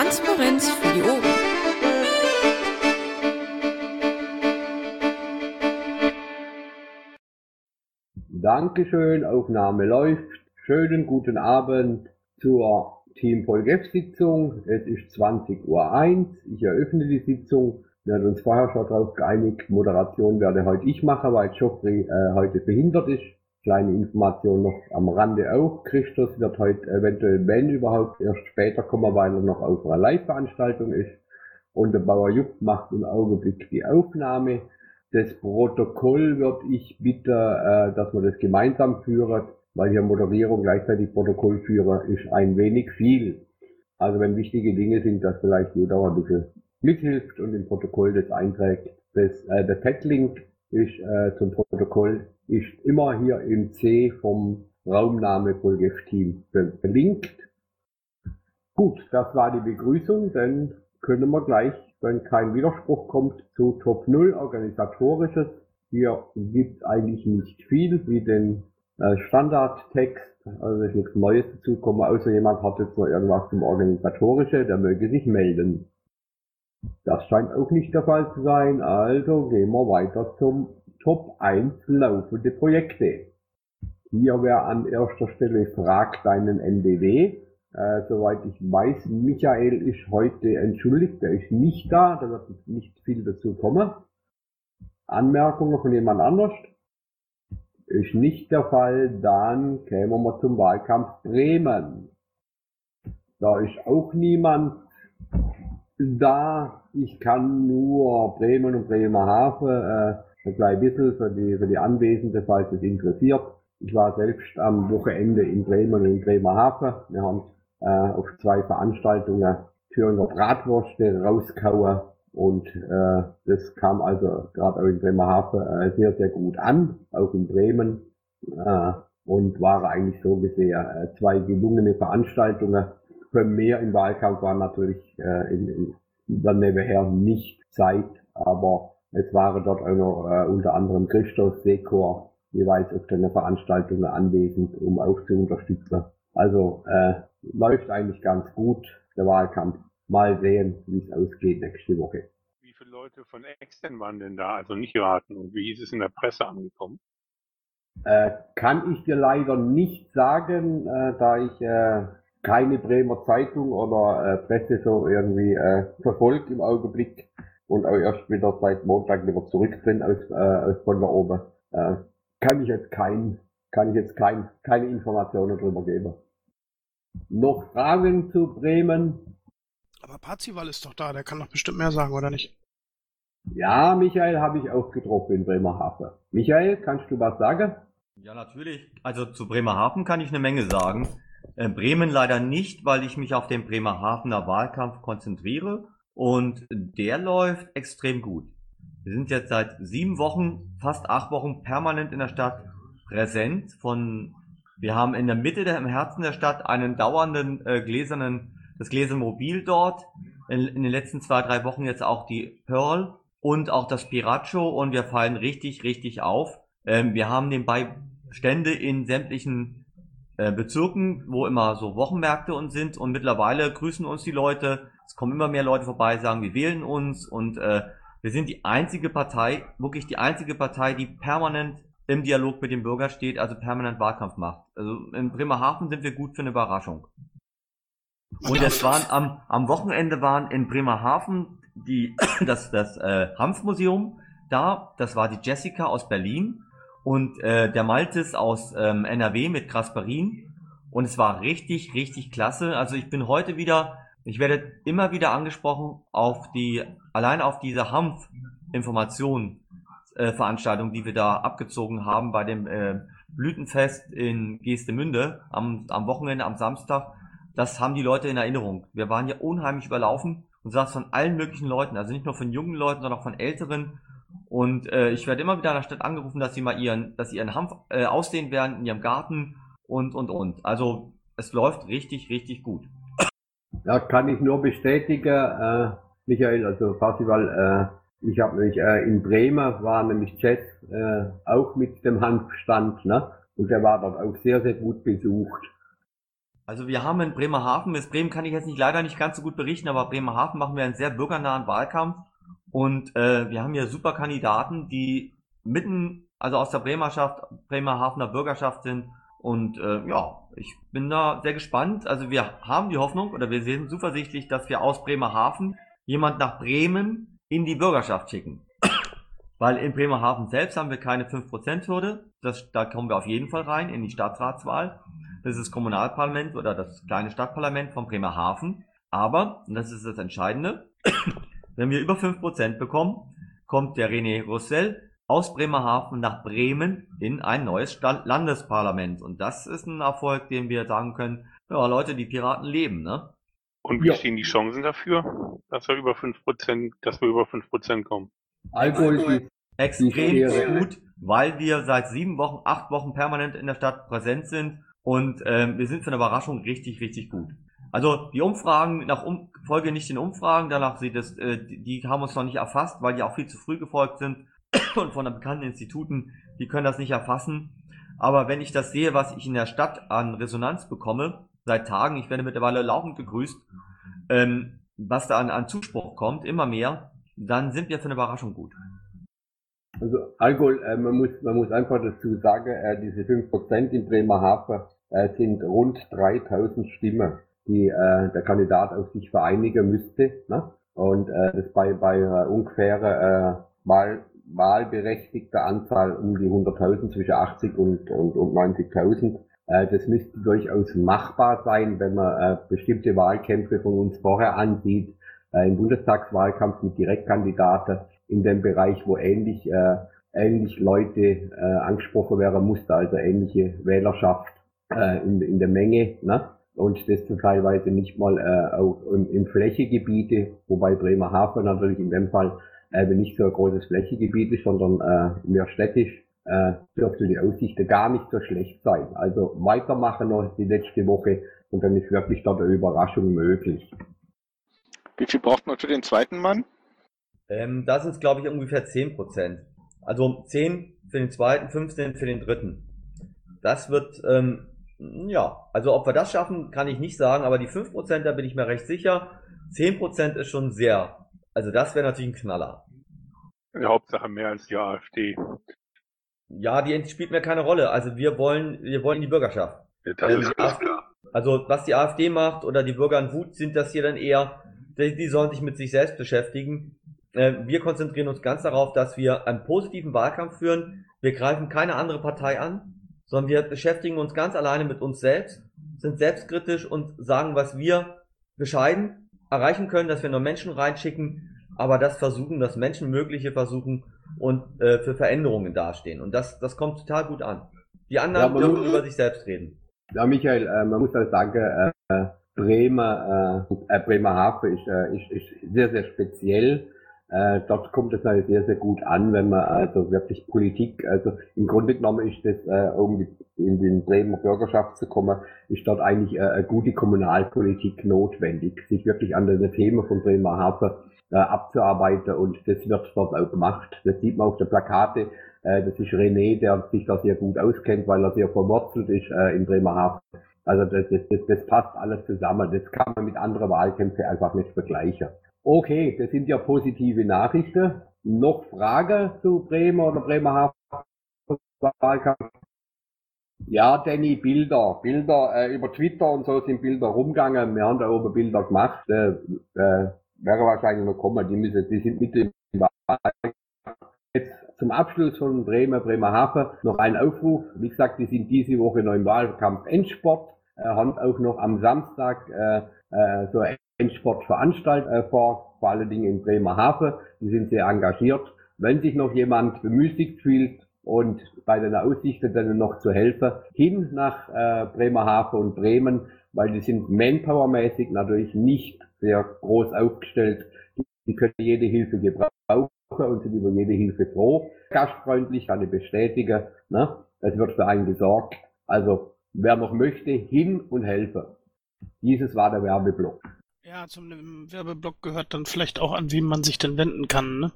Transparenz für die Ohren. Dankeschön, Aufnahme läuft. Schönen guten Abend zur Team Vollgef-Sitzung. Es ist 20.01 Uhr. Ich eröffne die Sitzung. Wir haben uns vorher schon darauf geeinigt, Moderation werde heute ich machen, weil Joffrey äh, heute behindert ist. Kleine Information noch am Rande auch. Christus wird heute eventuell, wenn überhaupt, erst später kommen, weil er noch auf einer Live-Veranstaltung ist. Und der Bauer Jupp macht im Augenblick die Aufnahme. Das Protokoll würde ich bitten, äh, dass man das gemeinsam führt, weil hier Moderierung gleichzeitig Protokollführer ist ein wenig viel. Also wenn wichtige Dinge sind, dass vielleicht jeder ein bisschen mithilft und im Protokoll das einträgt. Das, äh, der Pad-Link ist äh, zum Protokoll ist immer hier im C vom Raumname Vollgef-Team verlinkt. Gut, das war die Begrüßung, dann können wir gleich, wenn kein Widerspruch kommt, zu Top 0 organisatorisches. Hier gibt es eigentlich nicht viel wie den äh, Standardtext, also ist nichts Neues dazukommen, außer jemand hat jetzt noch irgendwas zum Organisatorische, der möge sich melden. Das scheint auch nicht der Fall zu sein, also gehen wir weiter zum Top 1 laufende Projekte. Hier wäre an erster Stelle Frag deinen NDW. Äh, soweit ich weiß, Michael ist heute entschuldigt, der ist nicht da, da wird nicht viel dazu kommen. Anmerkungen von jemand anders? Ist nicht der Fall, dann kämen wir zum Wahlkampf Bremen. Da ist auch niemand da. Ich kann nur Bremen und Bremerhaven äh, ein klein bisschen für die, für die Anwesenden, falls es interessiert. Ich war selbst am Wochenende in Bremen und in Bremerhaven. Wir haben äh, auf zwei Veranstaltungen Thüringer Bratwürste rauskauen und äh, das kam also gerade auch in Bremerhaven äh, sehr, sehr gut an, auch in Bremen äh, und war eigentlich so gesehen äh, zwei gelungene Veranstaltungen. Für mehr im Wahlkampf war natürlich äh, in, in der nebenher nicht Zeit, aber es waren dort auch noch äh, unter anderem Christoph Sekor jeweils auf den Veranstaltungen anwesend, um auch zu unterstützen. Also äh, läuft eigentlich ganz gut, der Wahlkampf. Mal sehen, wie es ausgeht nächste Woche. Wie viele Leute von extern waren denn da, also nicht raten? Und wie ist es in der Presse angekommen? Äh, kann ich dir leider nicht sagen, äh, da ich äh, keine Bremer Zeitung oder äh, Presse so irgendwie äh, verfolgt im Augenblick und auch erst wieder seit Montag wieder zurück bin aus, äh, aus von da oben, äh, kann ich jetzt kein, kann ich jetzt kein, keine Informationen darüber geben. Noch Fragen zu Bremen? Aber Parzival ist doch da, der kann doch bestimmt mehr sagen, oder nicht? Ja, Michael habe ich auch getroffen in Bremerhaven. Michael, kannst du was sagen? Ja, natürlich. Also zu Bremerhaven kann ich eine Menge sagen. Äh, Bremen leider nicht, weil ich mich auf den Bremerhavener Wahlkampf konzentriere und der läuft extrem gut. Wir sind jetzt seit sieben Wochen, fast acht Wochen permanent in der Stadt präsent. Von, wir haben in der Mitte, der, im Herzen der Stadt einen dauernden äh, gläsernen, das gläserne Mobil dort. In, in, den letzten zwei, drei Wochen jetzt auch die Pearl und auch das Piracho und wir fallen richtig, richtig auf. Ähm, wir haben nebenbei Stände in sämtlichen äh, Bezirken, wo immer so Wochenmärkte und sind und mittlerweile grüßen uns die Leute. Es kommen immer mehr Leute vorbei, sagen, wir wählen uns und äh, wir sind die einzige Partei, wirklich die einzige Partei, die permanent im Dialog mit dem Bürger steht, also permanent Wahlkampf macht. Also in Bremerhaven sind wir gut für eine Überraschung. Und es waren am, am Wochenende waren in Bremerhaven die, das, das äh, Hanfmuseum da, das war die Jessica aus Berlin und äh, der Maltes aus ähm, NRW mit Grasperin. Und es war richtig, richtig klasse. Also ich bin heute wieder, ich werde immer wieder angesprochen auf die, allein auf diese Hanf-Information äh, Veranstaltung, die wir da abgezogen haben bei dem äh, Blütenfest in Geestemünde am, am Wochenende, am Samstag. Das haben die Leute in Erinnerung. Wir waren ja unheimlich überlaufen und saß von allen möglichen Leuten, also nicht nur von jungen Leuten, sondern auch von älteren. Und äh, ich werde immer wieder in der Stadt angerufen, dass sie mal ihren, dass sie ihren Hanf äh, ausdehnen werden in ihrem Garten und und und. Also es läuft richtig, richtig gut. Ja, kann ich nur bestätigen, äh, Michael, also Festival, äh, ich habe nämlich äh, in Bremen war nämlich Jazz äh, auch mit dem Hanfstand, ne? Und der war dort auch sehr, sehr gut besucht. Also wir haben in Bremerhaven, bis Bremen kann ich jetzt nicht leider nicht ganz so gut berichten, aber Bremerhaven machen wir einen sehr bürgernahen Wahlkampf und äh, wir haben hier super Kandidaten, die mitten, also aus der Bremerschaft, Bremerhavener Bürgerschaft sind und äh, ja, ich bin da sehr gespannt. Also wir haben die Hoffnung oder wir sehen zuversichtlich, dass wir aus Bremerhaven jemand nach Bremen in die Bürgerschaft schicken. Weil in Bremerhaven selbst haben wir keine 5%-Hürde. Da kommen wir auf jeden Fall rein in die Stadtratswahl. Das ist das Kommunalparlament oder das kleine Stadtparlament von Bremerhaven. Aber, und das ist das Entscheidende, wenn wir über 5% bekommen, kommt der René Roussel aus Bremerhaven nach Bremen in ein neues Stand Landesparlament. Und das ist ein Erfolg, den wir sagen können, ja Leute, die Piraten leben, ne? Und wie Ja. stehen die Chancen dafür, dass wir über 5%, dass wir über 5% kommen? Alkohol ist extrem gut, weil wir seit sieben Wochen, acht Wochen permanent in der Stadt präsent sind und ähm, wir sind für eine Überraschung richtig, richtig gut. Also die Umfragen, nach um, folge nicht den Umfragen, danach sieht es, äh, die haben uns noch nicht erfasst, weil die auch viel zu früh gefolgt sind und von bekannten Instituten, die können das nicht erfassen. Aber wenn ich das sehe, was ich in der Stadt an Resonanz bekomme, seit Tagen, ich werde mittlerweile laufend gegrüßt, ähm, was da an, an Zuspruch kommt, immer mehr, dann sind wir für eine Überraschung gut. Also Alkohol, äh, man, muss, man muss einfach dazu sagen, äh, diese 5% in Bremerhaven äh, sind rund 3000 Stimmen, die äh, der Kandidat auf sich vereinigen müsste. Ne? Und äh, das bei, bei äh, ungefähr äh, Wahl, wahlberechtigter Anzahl um die 100.000, zwischen 80 und, und, und 90.000. Äh, das müsste durchaus machbar sein, wenn man äh, bestimmte Wahlkämpfe von uns vorher ansieht, äh, im Bundestagswahlkampf mit Direktkandidaten in dem Bereich, wo ähnlich, äh, ähnlich Leute äh, angesprochen werden musste, also ähnliche Wählerschaft äh, in, in der Menge, ne? Und das teilweise nicht mal äh, auch in, in Flächegebiete, wobei Bremerhaven natürlich in dem Fall äh, nicht so ein großes Flächegebiet ist, sondern äh, mehr städtisch, äh, dürfte die Aussichten gar nicht so schlecht sein. Also weitermachen noch die letzte Woche und dann ist wirklich dort eine Überraschung möglich. Wie viel braucht man für den zweiten Mann? Ähm, das ist, glaube ich, ungefähr 10%. Also 10 für den zweiten, 15 für den dritten. Das wird, ähm, ja, also ob wir das schaffen, kann ich nicht sagen, aber die 5%, da bin ich mir recht sicher. 10% ist schon sehr, also das wäre natürlich ein Knaller. Die Hauptsache mehr als die AfD. Ja, die spielt mir keine Rolle. Also wir wollen, wir wollen in die Bürgerschaft. Ja, Das Ähm, ist ganz klar. Also was die AfD macht oder die Bürger in Wut sind das hier dann eher, die, die sollen sich mit sich selbst beschäftigen. Äh, wir konzentrieren uns ganz darauf, dass wir einen positiven Wahlkampf führen. Wir greifen keine andere Partei an, sondern wir beschäftigen uns ganz alleine mit uns selbst, sind selbstkritisch und sagen, was wir bescheiden erreichen können, dass wir nur Menschen reinschicken, aber das versuchen, das Menschenmögliche versuchen und äh, für Veränderungen dastehen. Und das, das kommt total gut an. Die anderen Ja, dürfen über sich selbst reden. Ja, Michael, äh, man muss halt sagen, äh, Bremer, äh, Bremerhaven ist, äh, ist, ist sehr, sehr speziell. Äh, dort kommt es halt sehr, sehr gut an, wenn man also wirklich Politik, also im Grunde genommen ist das, äh, um in den Bremer Bürgerschaft zu kommen, ist dort eigentlich äh, eine gute Kommunalpolitik notwendig, sich wirklich an den Themen von Bremerhaven äh, abzuarbeiten und das wird dort auch gemacht. Das sieht man auf der Plakate. Äh, das ist René, der sich da sehr gut auskennt, weil er sehr verwurzelt ist äh, in Bremerhaven. Also das, das, das, das passt alles zusammen. Das kann man mit anderen Wahlkämpfen einfach nicht vergleichen. Okay, das sind ja positive Nachrichten. Noch Frage zu Bremer oder Bremerhaven? Ja, Danny, Bilder. Bilder äh, über Twitter und so sind Bilder rumgegangen. Wir haben da oben Bilder gemacht. Äh, äh, wäre wahrscheinlich noch kommen. Die müssen, die sind mit Wahlkampf. Jetzt zum Abschluss von Bremer, Bremerhaven noch ein Aufruf. Wie gesagt, die sind diese Woche noch im Wahlkampf Endsport, äh, haben auch noch am Samstag äh, äh, so eine Endsportveranstaltung äh, vor, vor allen Dingen in Bremerhaven. Die sind sehr engagiert. Wenn sich noch jemand bemüßigt fühlt und bei den Aussichten dann noch zu helfen, hin nach äh, Bremerhaven und Bremen, weil die sind manpowermäßig natürlich nicht sehr groß aufgestellt. Die können jede Hilfe gebrauchen und sind über jede Hilfe froh. Gastfreundlich, kann ich bestätigen. Ne? Es wird für einen gesorgt. Also, wer noch möchte, hin und helfen. Dieses war der Werbeblock. Ja, zum Werbeblock gehört dann vielleicht auch an, wen man sich denn wenden kann, ne?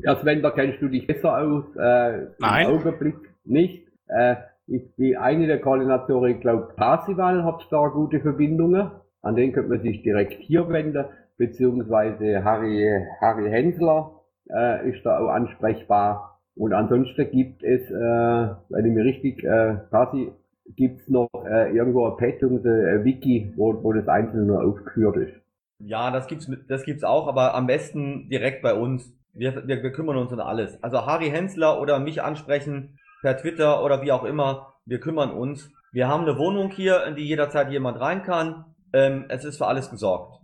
Ja, Sven, da kennst du dich besser aus. Äh, Nein. Im Augenblick nicht. Äh, ist die eine der Koordinatoren, ich glaube, Parsival hat da gute Verbindungen. An den könnte man sich direkt hier wenden, beziehungsweise Harry, Harry Hensler äh, ist da auch ansprechbar. Und ansonsten gibt es, äh, wenn ich mir richtig, äh, quasi, gibt's noch äh, irgendwo ein Pad ein Wiki, wo, wo das Einzelne aufgeführt ist. Ja, das gibt's, das gibt's auch, aber am besten direkt bei uns. Wir, wir, wir kümmern uns um alles. Also Harry Hensler oder mich ansprechen per Twitter oder wie auch immer. Wir kümmern uns. Wir haben eine Wohnung hier, in die jederzeit jemand rein kann. Ähm, es ist für alles gesorgt.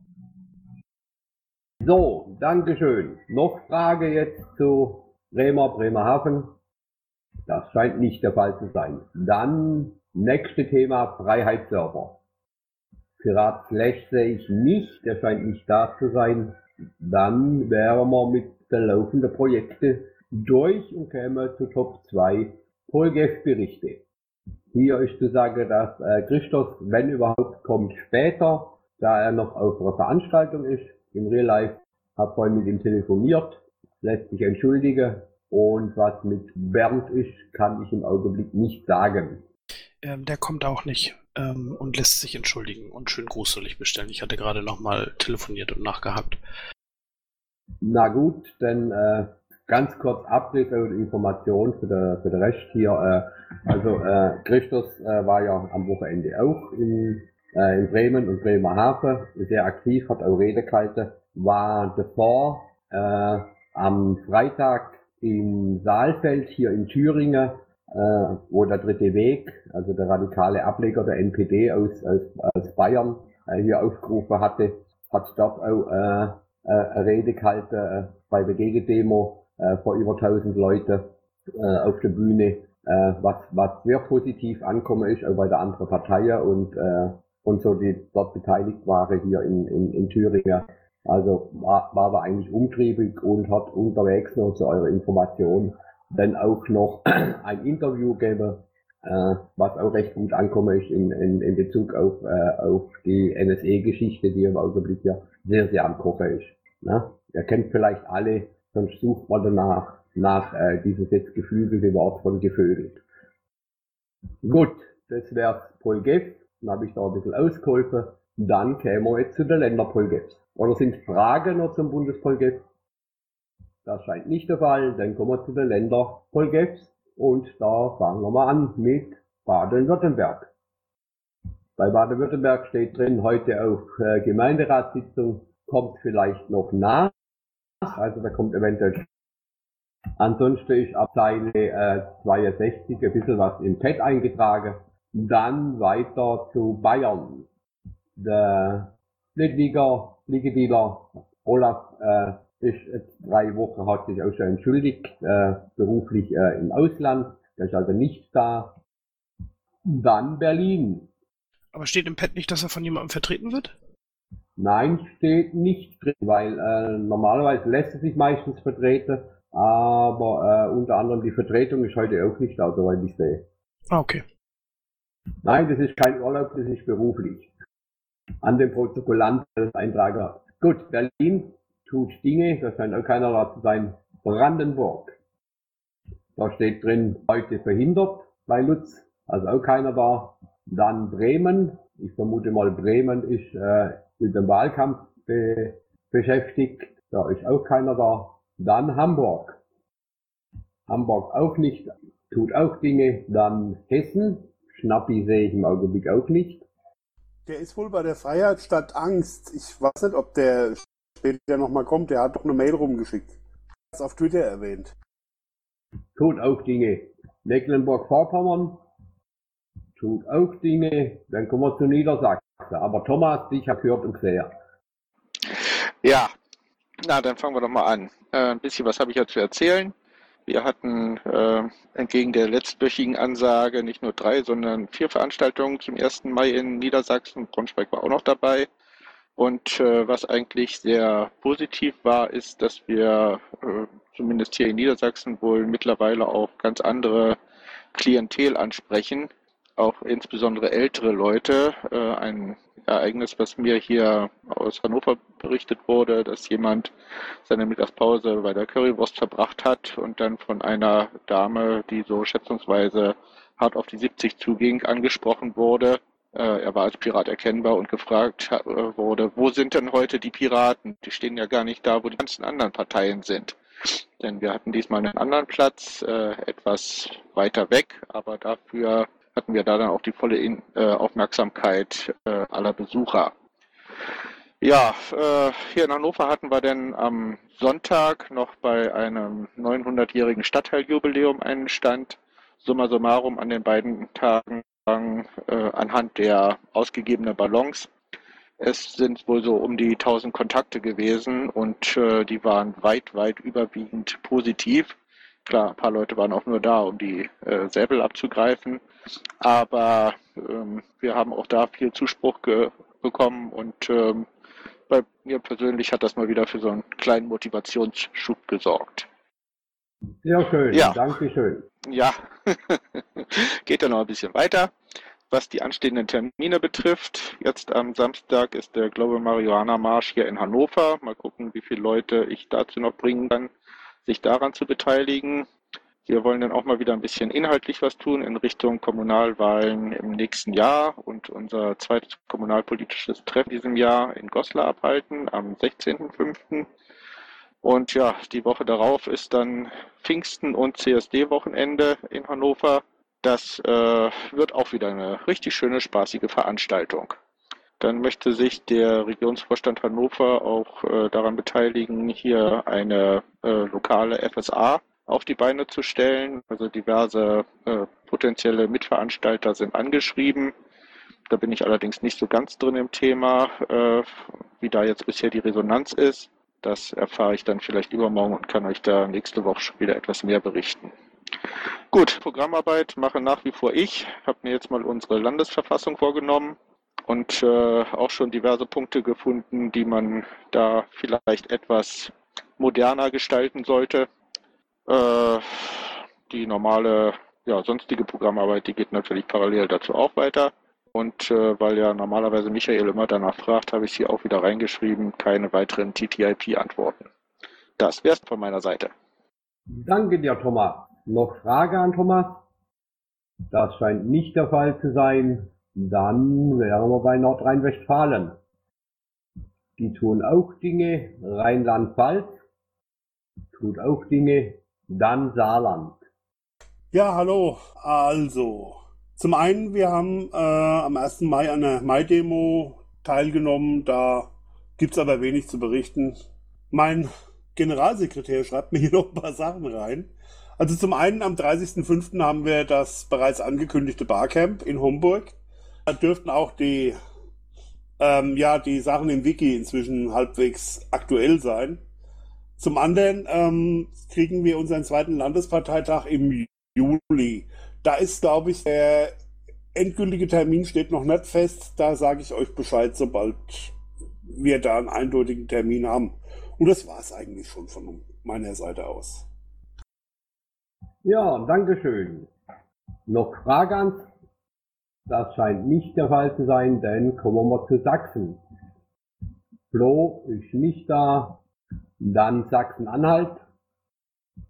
So, Dankeschön. Noch Frage jetzt zu Bremer, Bremerhaven. Das scheint nicht der Fall zu sein. Dann nächste Thema Freiheitsserver. Pirat Slash sehe ich nicht, der scheint nicht da zu sein. Dann wären wir mit der laufenden Projekte durch und kämen zu Top 2 Polgef-Berichte. Hier ist zu sagen, dass äh, Christos, wenn überhaupt, kommt später, da er noch auf einer Veranstaltung ist, im Real Life, habe vorhin mit ihm telefoniert, lässt sich entschuldigen und was mit Bernd ist, kann ich im Augenblick nicht sagen. Ähm, der kommt auch nicht ähm, und lässt sich entschuldigen und schönen Gruß bestellen. Ich hatte gerade nochmal telefoniert und nachgehakt. Na gut, dann äh, ganz kurz Abriss und Information für den, für den Rest hier. Äh, also äh, Christus äh, war ja am Wochenende auch in, äh, in Bremen und Bremerhaven sehr aktiv, hat auch Rede gehalten, war davor äh, am Freitag in Saalfeld hier in Thüringen, äh, wo der dritte Weg, also der radikale Ableger der NPD aus, aus, aus Bayern, äh, hier aufgerufen hatte, hat dort auch äh, äh, eine Rede gehalten äh, bei der Gegendemo äh, vor über 1000 Leuten äh, auf der Bühne, äh, was, was sehr positiv ankommen ist, auch bei der anderen Parteien und, äh, und so, die dort beteiligt waren hier in, in, in Thüringen. Also war, war aber eigentlich umtriebig und hat unterwegs noch zu eurer Information dann auch noch ein Interview gegeben, äh, was auch recht gut ankommen ist in, in, in Bezug auf, äh, auf die NSE-Geschichte, die im Augenblick ja sehr, sehr am Kochen ist. Ne? Ihr kennt vielleicht alle, sonst sucht man danach nach äh, dieses jetzt geflügelte Wort von gefödelt. Gut, das wär's Polgef. Dann habe ich da ein bisschen ausgeholfen. Dann kämen wir jetzt zu der Länderpolgef. Oder sind Fragen noch zum Bundespolgef? Das scheint nicht der Fall. Dann kommen wir zu den Länderpolgefs. Und da fangen wir mal an mit Baden-Württemberg. Bei Baden-Württemberg steht drin, heute auf äh, Gemeinderatssitzung kommt vielleicht noch nach. Also da kommt eventuell. Ansonsten ist ab Seite äh, 62 ein bisschen was im Pad eingetragen. Dann weiter zu Bayern. Der Liedliga, Liegedieler Olaf äh, ist jetzt drei Wochen, hat sich auch schon entschuldigt, äh, beruflich äh, im Ausland. Der ist also nicht da. Dann Berlin. Aber steht im Pad nicht, dass er von jemandem vertreten wird? Nein, steht nicht drin, weil äh, normalerweise lässt es sich meistens vertreten, aber äh, unter anderem die Vertretung ist heute auch nicht da, soweit ich sehe. Ah, okay. Nein, das ist kein Urlaub, das ist beruflich. An dem Protokollant als Eintrager. Gut, Berlin tut Dinge, das auch keiner da zu sein. Brandenburg. Da steht drin, heute verhindert bei Lutz, also auch keiner da. Dann Bremen. Ich vermute mal, Bremen ist äh, mit dem Wahlkampf be beschäftigt. Da ist auch keiner da. Dann Hamburg. Hamburg auch nicht, tut auch Dinge. Dann Hessen. Schnappi sehe ich im Augenblick auch nicht. Der ist wohl bei der Freiheit statt Angst. Ich weiß nicht, ob der später nochmal kommt. Der hat doch eine Mail rumgeschickt. Das auf Twitter erwähnt. Tut auch Dinge. Mecklenburg-Vorpommern tut auch Dinge. Dann kommen wir zu Niedersachsen. Aber Thomas, dich hab gehört und gesehen. Ja, na, dann fangen wir doch mal an. Äh, ein bisschen was habe ich ja zu erzählen. Wir hatten äh, entgegen der letztwöchigen Ansage nicht nur drei, sondern vier Veranstaltungen zum 1. Mai in Niedersachsen. Braunschweig war auch noch dabei. Und äh, was eigentlich sehr positiv war, ist, dass wir äh, zumindest hier in Niedersachsen wohl mittlerweile auch ganz andere Klientel ansprechen, auch insbesondere ältere Leute. Äh, ein Ereignis, was mir hier aus Hannover berichtet wurde, dass jemand seine Mittagspause bei der Currywurst verbracht hat und dann von einer Dame, die so schätzungsweise hart auf die 70 zuging, angesprochen wurde. Äh, er war als Pirat erkennbar und gefragt äh, wurde, wo sind denn heute die Piraten? Die stehen ja gar nicht da, wo die ganzen anderen Parteien sind. Denn wir hatten diesmal einen anderen Platz, äh, etwas weiter weg, aber dafür hatten wir da dann auch die volle In äh, Aufmerksamkeit äh, aller Besucher. Ja, äh, hier in Hannover hatten wir dann am Sonntag noch bei einem 900-jährigen Stadtteiljubiläum einen Stand. Summa summarum an den beiden Tagen anhand der ausgegebenen Ballons. Es sind wohl so um die 1000 Kontakte gewesen und äh, die waren weit, weit überwiegend positiv. Klar, ein paar Leute waren auch nur da, um die äh, Säbel abzugreifen. Aber ähm, wir haben auch da viel Zuspruch bekommen und ähm, bei mir persönlich hat das mal wieder für so einen kleinen Motivationsschub gesorgt. Sehr schön, ja. danke schön. Ja, geht dann noch ein bisschen weiter. Was die anstehenden Termine betrifft, jetzt am Samstag ist der Global Marihuana Marsch hier in Hannover. Mal gucken, wie viele Leute ich dazu noch bringen kann, sich daran zu beteiligen. Wir wollen dann auch mal wieder ein bisschen inhaltlich was tun in Richtung Kommunalwahlen im nächsten Jahr und unser zweites kommunalpolitisches Treffen diesem Jahr in Goslar abhalten am 16.05. Und ja, die Woche darauf ist dann Pfingsten und CSD-Wochenende in Hannover. Das äh, wird auch wieder eine richtig schöne, spaßige Veranstaltung. Dann möchte sich der Regionsvorstand Hannover auch äh, daran beteiligen, hier eine äh, lokale FSA auf die Beine zu stellen. Also diverse äh, potenzielle Mitveranstalter sind angeschrieben. Da bin ich allerdings nicht so ganz drin im Thema, äh, wie da jetzt bisher die Resonanz ist. Das erfahre ich dann vielleicht übermorgen und kann euch da nächste Woche schon wieder etwas mehr berichten. Gut, Programmarbeit mache nach wie vor ich. Habe mir jetzt mal unsere Landesverfassung vorgenommen und äh, auch schon diverse Punkte gefunden, die man da vielleicht etwas moderner gestalten sollte. Äh, die normale, ja, sonstige Programmarbeit, die geht natürlich parallel dazu auch weiter. Und äh, weil ja normalerweise Michael immer danach fragt, habe ich hier auch wieder reingeschrieben, keine weiteren TTIP-Antworten. Das wär's von meiner Seite. Danke dir, Thomas. Noch Frage an Thomas? Das scheint nicht der Fall zu sein. Dann wären wir bei Nordrhein-Westfalen. Die tun auch Dinge. Rheinland-Pfalz tut auch Dinge. Dann Saarland. Ja, hallo. Also, zum einen, wir haben äh, am 1. Mai an der Mai-Demo teilgenommen. Da gibt es aber wenig zu berichten. Mein Generalsekretär schreibt mir hier noch ein paar Sachen rein. Also zum einen am 30.05. haben wir das bereits angekündigte Barcamp in Homburg. Da dürften auch die, ähm, ja, die Sachen im Wiki inzwischen halbwegs aktuell sein. Zum anderen ähm, kriegen wir unseren zweiten Landesparteitag im Juli. Da ist, glaube ich, der endgültige Termin steht noch nicht fest. Da sage ich euch Bescheid, sobald wir da einen eindeutigen Termin haben. Und das war es eigentlich schon von meiner Seite aus. Ja, Dankeschön. Noch Fragen? Das scheint nicht der Fall zu sein, denn kommen wir zu Sachsen. Flo ist nicht da, dann Sachsen-Anhalt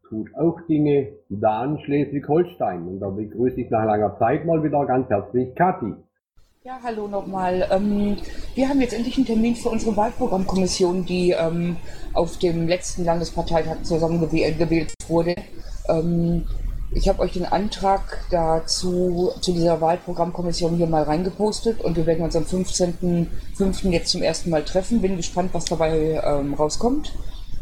tut auch Dinge, dann Schleswig-Holstein. Und da begrüße ich nach langer Zeit mal wieder ganz herzlich Kathi. Ja, hallo nochmal. Ähm, wir haben jetzt endlich einen Termin für unsere Wahlprogrammkommission, die ähm, auf dem letzten Landesparteitag zusammengewählt wurde. Ähm, ich habe euch den Antrag dazu zu dieser Wahlprogrammkommission hier mal reingepostet und wir werden uns am 15.05. jetzt zum ersten Mal treffen. Bin gespannt, was dabei rauskommt.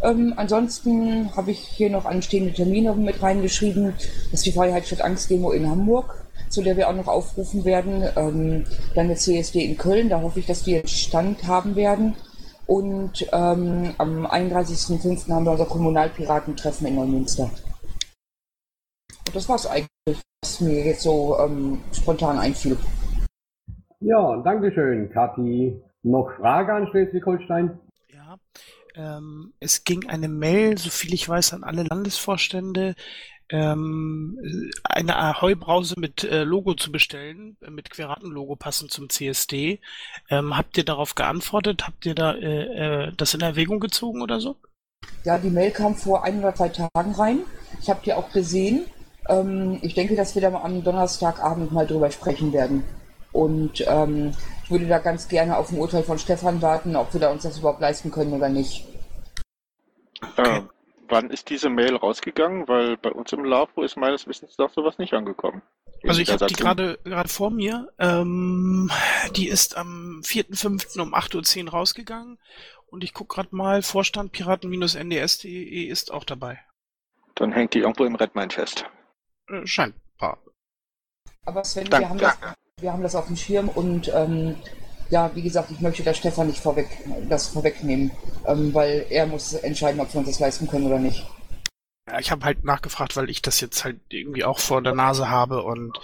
Ähm, ansonsten habe ich hier noch anstehende Termine mit reingeschrieben. Das ist die Freiheit statt Angst Demo in Hamburg, zu der wir auch noch aufrufen werden. Ähm, dann eine CSD in Köln, da hoffe ich, dass wir Stand haben werden. Und ähm, am 31.05. haben wir unser Kommunalpiratentreffen in Neumünster. Und das war es eigentlich, was mir jetzt so ähm, spontan einfiel. Ja, Dankeschön, Kathi. Noch Frage an Schleswig-Holstein? Ja, ähm, es ging eine Mail, soviel ich weiß, an alle Landesvorstände, ähm, eine Ahoi-Brause mit äh, Logo zu bestellen, äh, mit Queraten-Logo passend zum CSD. Ähm, habt ihr darauf geantwortet? Habt ihr da äh, äh, das in Erwägung gezogen oder so? Ja, die Mail kam vor ein oder zwei Tagen rein. Ich habe die auch gesehen. Ähm, ich denke, dass wir da am Donnerstagabend mal drüber sprechen werden. Und ähm, ich würde da ganz gerne auf ein Urteil von Stefan warten, ob wir da uns das überhaupt leisten können oder nicht. Äh, wann ist diese Mail rausgegangen? Weil bei uns im LAFO ist meines Wissens doch sowas nicht angekommen. Also ich habe die gerade gerade vor mir. Ähm, die ist am 4.5. um 8.10 Uhr rausgegangen. Und ich guck gerade mal, Vorstand piraten-nds.de ist auch dabei. Dann hängt die irgendwo im Redmine fest. Äh, scheinbar. Aber Sven, wir Danke. haben, das, wir haben das auf dem Schirm und ähm, ja, wie gesagt, ich möchte das Stefan nicht vorweg, das vorwegnehmen, ähm, weil er muss entscheiden, ob wir uns das leisten können oder nicht. Ja, ich habe halt nachgefragt, weil ich das jetzt halt irgendwie auch vor der Nase habe und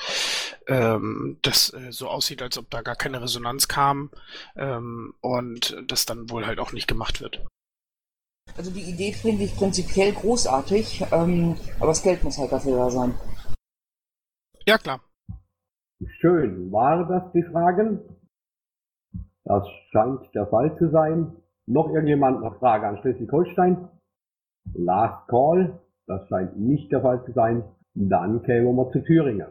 ähm, das äh, so aussieht, als ob da gar keine Resonanz kam ähm, und das dann wohl halt auch nicht gemacht wird. Also die Idee finde ich prinzipiell großartig, ähm, aber das Geld muss halt dafür da sein. Ja, klar. Schön. Waren das die Fragen? Das scheint der Fall zu sein. Noch irgendjemand eine Frage an Schleswig-Holstein? Last Call. Das scheint nicht der Fall zu sein. Dann kämen wir zu Thüringen.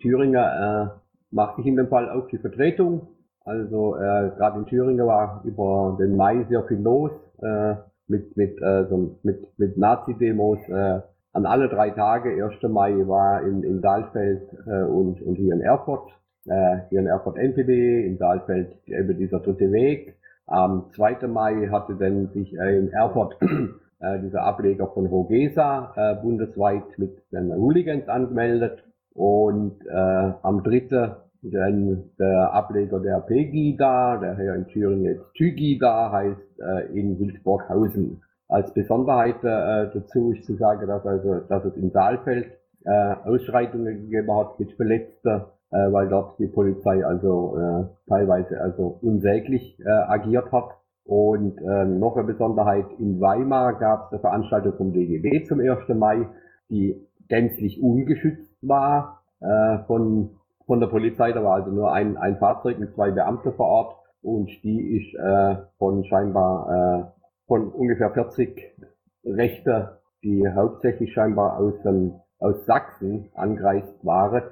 Thüringen äh, macht sich in dem Fall auf die Vertretung. Also äh, gerade in Thüringen war über den Mai sehr viel los äh, mit mit äh, so, mit mit Nazi-Demos. Äh, an alle drei Tage. 1. Mai war in, in Dahlfeld äh, und, und hier in Erfurt. Äh, hier in Erfurt NPD, in Dahlfeld eben dieser dritte Weg. Am 2. Mai hatte dann sich äh, in Erfurt äh, dieser Ableger von Rogesa äh, bundesweit mit den Hooligans angemeldet. Und äh, am 3. dann der Ableger der Pegida, der hier in Thüringen jetzt Tygida heißt, äh, in Wildburghausen. Als Besonderheit äh, dazu ist zu sagen, dass also, dass es in Saalfeld äh, Ausschreitungen gegeben hat mit Verletzten, äh, weil dort die Polizei also äh, teilweise also unsäglich äh, agiert hat. Und äh, noch eine Besonderheit, in Weimar gab es eine Veranstaltung vom DGB zum 1. Mai, die gänzlich ungeschützt war äh, von, von der Polizei. Da war also nur ein, ein Fahrzeug mit zwei Beamten vor Ort und die ist äh, von scheinbar äh, von ungefähr 40 Rechter, die hauptsächlich scheinbar aus, ähm, aus Sachsen angereist waren,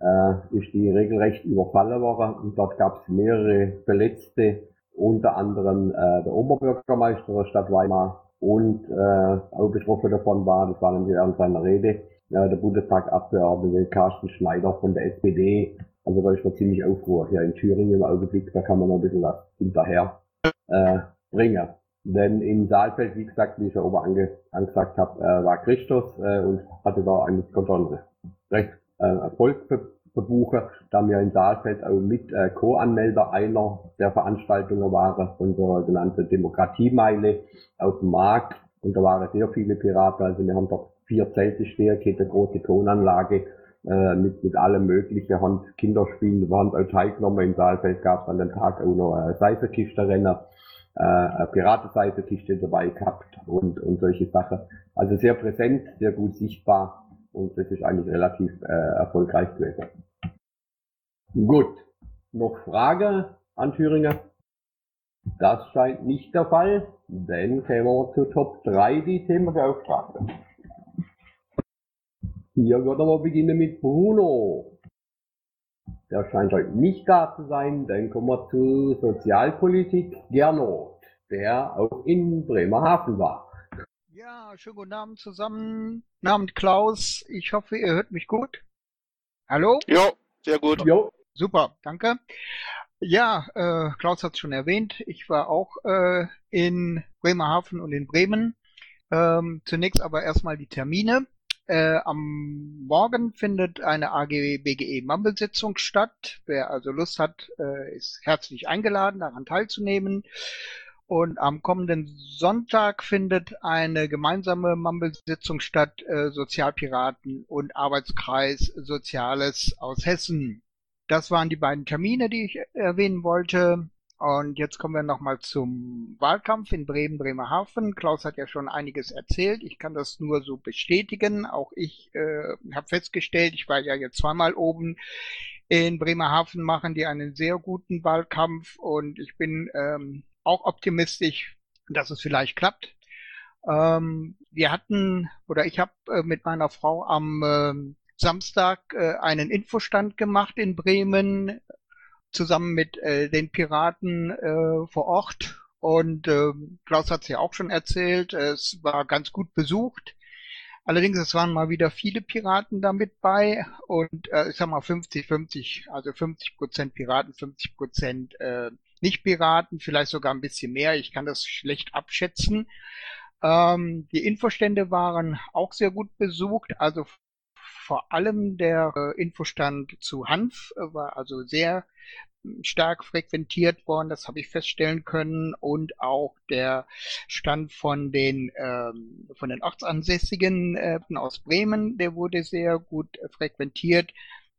äh, ist die regelrecht überfallen worden und dort gab es mehrere Verletzte, unter anderem äh, der Oberbürgermeister der Stadt Weimar und äh, auch betroffen davon war, das war nämlich während seiner Rede, äh, der Bundestagsabgeordnete Carsten Schneider von der SPD. Also da ist noch ziemlich Aufruhr hier in Thüringen im Augenblick, da kann man noch ein bisschen was hinterher äh, bringen. Denn in Saalfeld, wie gesagt, wie ich ja oben ange, angesagt habe, äh, war Christus äh, und hatte da eigentlich konnte recht äh, Erfolg ver verbuchen, da wir in Saalfeld auch mit äh, Co-Anmelder einer der Veranstaltungen waren, von der genannten Demokratiemeile auf dem Markt. Und da waren sehr viele Piraten, also wir haben dort vier Zelte stehen, eine große Tonanlage äh, mit, mit allem möglichen, haben Kinderspielen, wir haben auch teilgenommen. In Saalfeld gab es an dem Tag auch noch äh, Seifenkistenrennen äh, Piratenseite-Kiste dabei gehabt und, und solche Sachen. Also sehr präsent, sehr gut sichtbar und das ist eigentlich relativ äh, erfolgreich gewesen. Gut, noch Frage an Thüringen? Das scheint nicht der Fall, dann kämen wir zu Top 3, die Themenbeauftragte. Hier würden wir beginnen mit Bruno. Der scheint heute nicht da zu sein. Dann kommen wir zu Sozialpolitik Gernot, der auch in Bremerhaven war. Ja, schönen guten Abend zusammen. Guten Abend, Klaus. Ich hoffe, ihr hört mich gut. Hallo? Jo, sehr gut. Jo, Super, danke. Ja, äh, Klaus hat es schon erwähnt. Ich war auch äh, in Bremerhaven und in Bremen. Ähm, zunächst aber erstmal die Termine. Äh, am Morgen findet eine AG BGE Mumble-Sitzung statt. Wer also Lust hat, äh, ist herzlich eingeladen, daran teilzunehmen. Und am kommenden Sonntag findet eine gemeinsame Mumble-Sitzung statt, äh, Sozialpiraten und Arbeitskreis Soziales aus Hessen. Das waren die beiden Termine, die ich erwähnen wollte. Und jetzt kommen wir nochmal zum Wahlkampf in Bremen, Bremerhaven. Klaus hat ja schon einiges erzählt. Ich kann das nur so bestätigen. Auch ich äh, habe festgestellt, ich war ja jetzt zweimal oben in Bremerhaven, machen die einen sehr guten Wahlkampf und ich bin ähm, auch optimistisch, dass es vielleicht klappt. Ähm, wir hatten oder ich habe äh, mit meiner Frau am äh, Samstag äh, einen Infostand gemacht in Bremen zusammen mit äh, den Piraten äh, vor Ort und äh, Klaus hat es ja auch schon erzählt, es war ganz gut besucht. Allerdings, es waren mal wieder viele Piraten damit bei und äh, ich sag mal 50-50, also 50 Prozent Piraten, 50 Prozent äh, Nicht-Piraten, vielleicht sogar ein bisschen mehr. Ich kann das schlecht abschätzen. Ähm, die Infostände waren auch sehr gut besucht, also vor allem der äh, Infostand zu Hanf äh, war also sehr stark frequentiert worden, das habe ich feststellen können und auch der Stand von den ähm, von den Ortsansässigen äh, aus Bremen, der wurde sehr gut äh, frequentiert.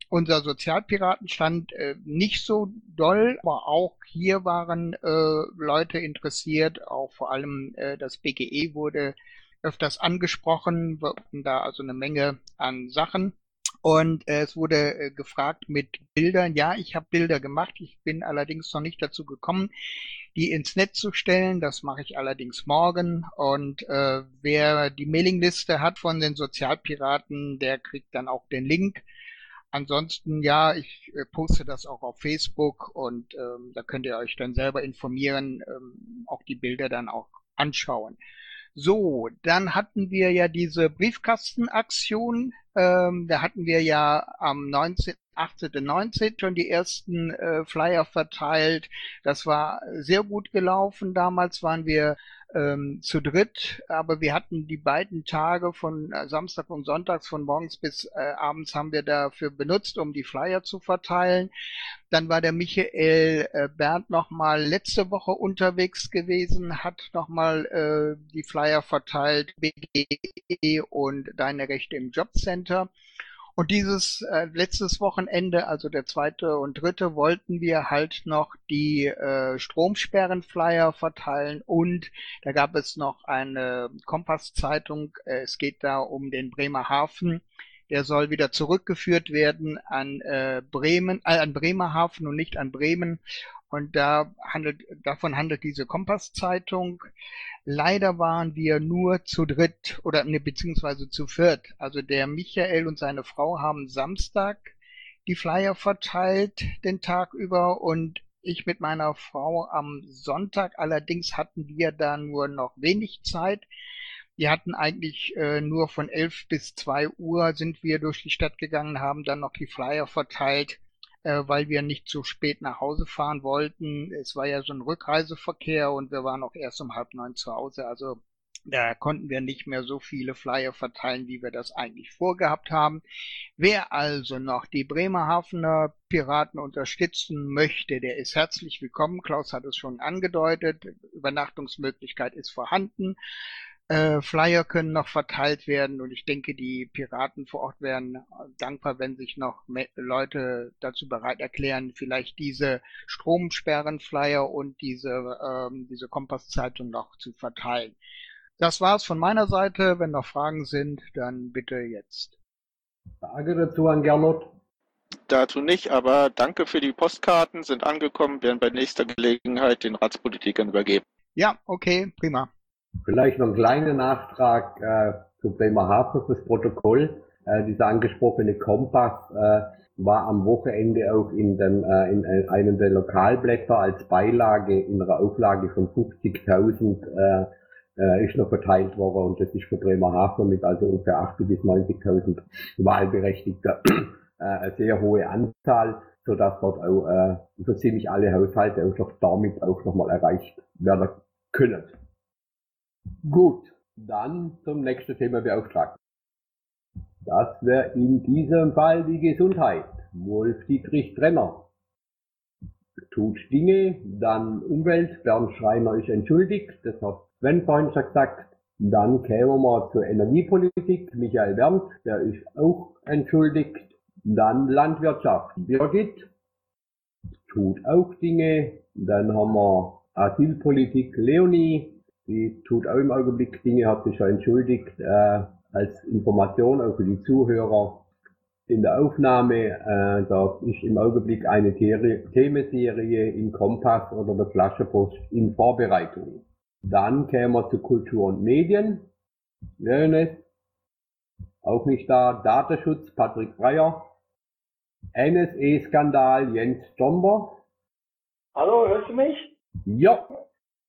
Unser Sozialpiratenstand äh, nicht so doll, aber auch hier waren äh, Leute interessiert, auch vor allem äh, das BGE wurde öfters angesprochen, da also eine Menge an Sachen. Und äh, es wurde äh, gefragt mit Bildern. Ja, ich habe Bilder gemacht. Ich bin allerdings noch nicht dazu gekommen, die ins Netz zu stellen. Das mache ich allerdings morgen. Und äh, wer die Mailingliste hat von den Sozialpiraten, der kriegt dann auch den Link. Ansonsten, ja, ich äh, poste das auch auf Facebook und ähm, da könnt ihr euch dann selber informieren, ähm, auch die Bilder dann auch anschauen. So, dann hatten wir ja diese Briefkastenaktion. Ähm, da hatten wir ja am 19. 18. 19. schon die ersten äh, Flyer verteilt. Das war sehr gut gelaufen. Damals waren wir ähm, zu dritt, aber wir hatten die beiden Tage von äh, Samstag und Sonntags von morgens bis äh, abends haben wir dafür benutzt, um die Flyer zu verteilen. Dann war der Michael äh, Bernd nochmal letzte Woche unterwegs gewesen, hat nochmal äh, die Flyer verteilt, BGE und Deine Rechte im Jobcenter. Und dieses äh, letztes Wochenende, also der zweite und dritte, wollten wir halt noch die äh, Stromsperrenflyer verteilen und da gab es noch eine Kompaszeitung. Äh, es geht da um den Bremer Hafen. Der soll wieder zurückgeführt werden an äh, Bremen, äh, an Bremerhaven und nicht an Bremen. Und da handelt, davon handelt diese Kompaszeitung. Leider waren wir nur zu dritt oder ne, beziehungsweise zu viert. Also der Michael und seine Frau haben Samstag die Flyer verteilt den Tag über und ich mit meiner Frau am Sonntag. Allerdings hatten wir da nur noch wenig Zeit. Wir hatten eigentlich äh, nur von elf bis zwei Uhr sind wir durch die Stadt gegangen, haben dann noch die Flyer verteilt äh, weil wir nicht zu spät nach Hause fahren wollten. Es war ja so ein Rückreiseverkehr und wir waren auch erst um halb neun zu Hause. Also da konnten wir nicht mehr so viele Flyer verteilen, wie wir das eigentlich vorgehabt haben. Wer also noch die Bremerhavener Piraten unterstützen möchte, der ist herzlich willkommen. Klaus hat es schon angedeutet. Übernachtungsmöglichkeit ist vorhanden. Äh, Flyer können noch verteilt werden und ich denke, die Piraten vor Ort wären dankbar, wenn sich noch Leute dazu bereit erklären, vielleicht diese Stromsperren-Flyer und diese, ähm, diese Kompaszeitung noch zu verteilen. Das war's von meiner Seite. Wenn noch Fragen sind, dann bitte jetzt. Frage dazu an Gernot? Dazu nicht, aber danke für die Postkarten, sind angekommen, werden bei nächster Gelegenheit den Ratspolitikern übergeben. Ja, okay, prima. Vielleicht noch ein kleiner Nachtrag äh, zu Bremerhaven fürs Protokoll. Äh, dieser angesprochene Kompass äh, war am Wochenende auch in, dem, äh, in äh, einem der Lokalblätter als Beilage in einer Auflage von 50.000 äh, äh, ist noch verteilt worden und das ist für Bremerhaven mit also ungefähr 80.000 bis 90.000 Wahlberechtigter äh, eine sehr hohe Anzahl, sodass dort auch äh, so ziemlich alle Haushalte auch noch damit auch nochmal erreicht werden können. Gut, dann zum nächsten Thema beauftragt. Das wäre in diesem Fall die Gesundheit. Wolf-Dietrich Trenner. Tut Dinge, dann Umwelt, Bernd Schreiner ist entschuldigt, das hat Sven vorhin schon gesagt. Dann kämen wir zur Energiepolitik, Michael Berndt, der ist auch entschuldigt. Dann Landwirtschaft, Birgit, tut auch Dinge. Dann haben wir Asylpolitik, Leonie, die tut auch im Augenblick Dinge, hat sich schon entschuldigt, äh, als Information auch für die Zuhörer in der Aufnahme. Äh, da ist im Augenblick eine Themenserie in Kompass oder der Flaschenpost in Vorbereitung. Dann kämen wir zu Kultur und Medien. Leonis. Auch nicht da. Datenschutz, Patrick Breyer. NSE-Skandal, Jens Domber. Hallo, hörst du mich? Ja,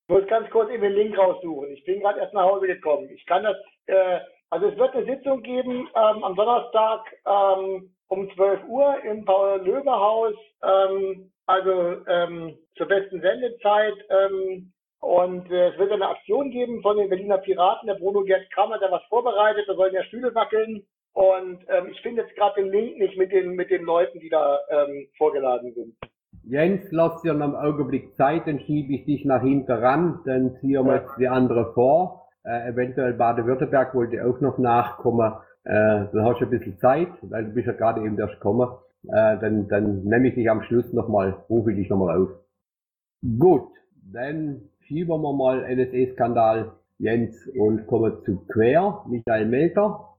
muss ganz kurz eben den Link raussuchen. Ich bin gerade erst nach Hause gekommen. Ich kann das, äh, also es wird eine Sitzung geben ähm, am Donnerstag ähm, um 12 Uhr im Paul-Löbe-Haus, ähm, also ähm, zur besten Sendezeit. Ähm, und äh, es wird eine Aktion geben von den Berliner Piraten. Der Bruno Gerd Kramer hat da was vorbereitet, da sollen ja Stühle wackeln. Und ähm, ich finde jetzt gerade den Link nicht mit den, mit den Leuten, die da ähm, vorgeladen sind. Jens, lass dir noch einen Augenblick Zeit, dann schiebe ich dich nach hinten ran, dann ziehen wir jetzt die andere vor. Äh, eventuell Baden-Württemberg wollte auch noch nachkommen. Äh, dann hast du ein bisschen Zeit, weil du bist ja gerade eben erst gekommen. Äh, dann, dann nehme ich dich am Schluss nochmal, rufe ich dich nochmal auf. Gut, dann schieben wir mal NSE-Skandal Jens und kommen zu Quer, Michael Melter.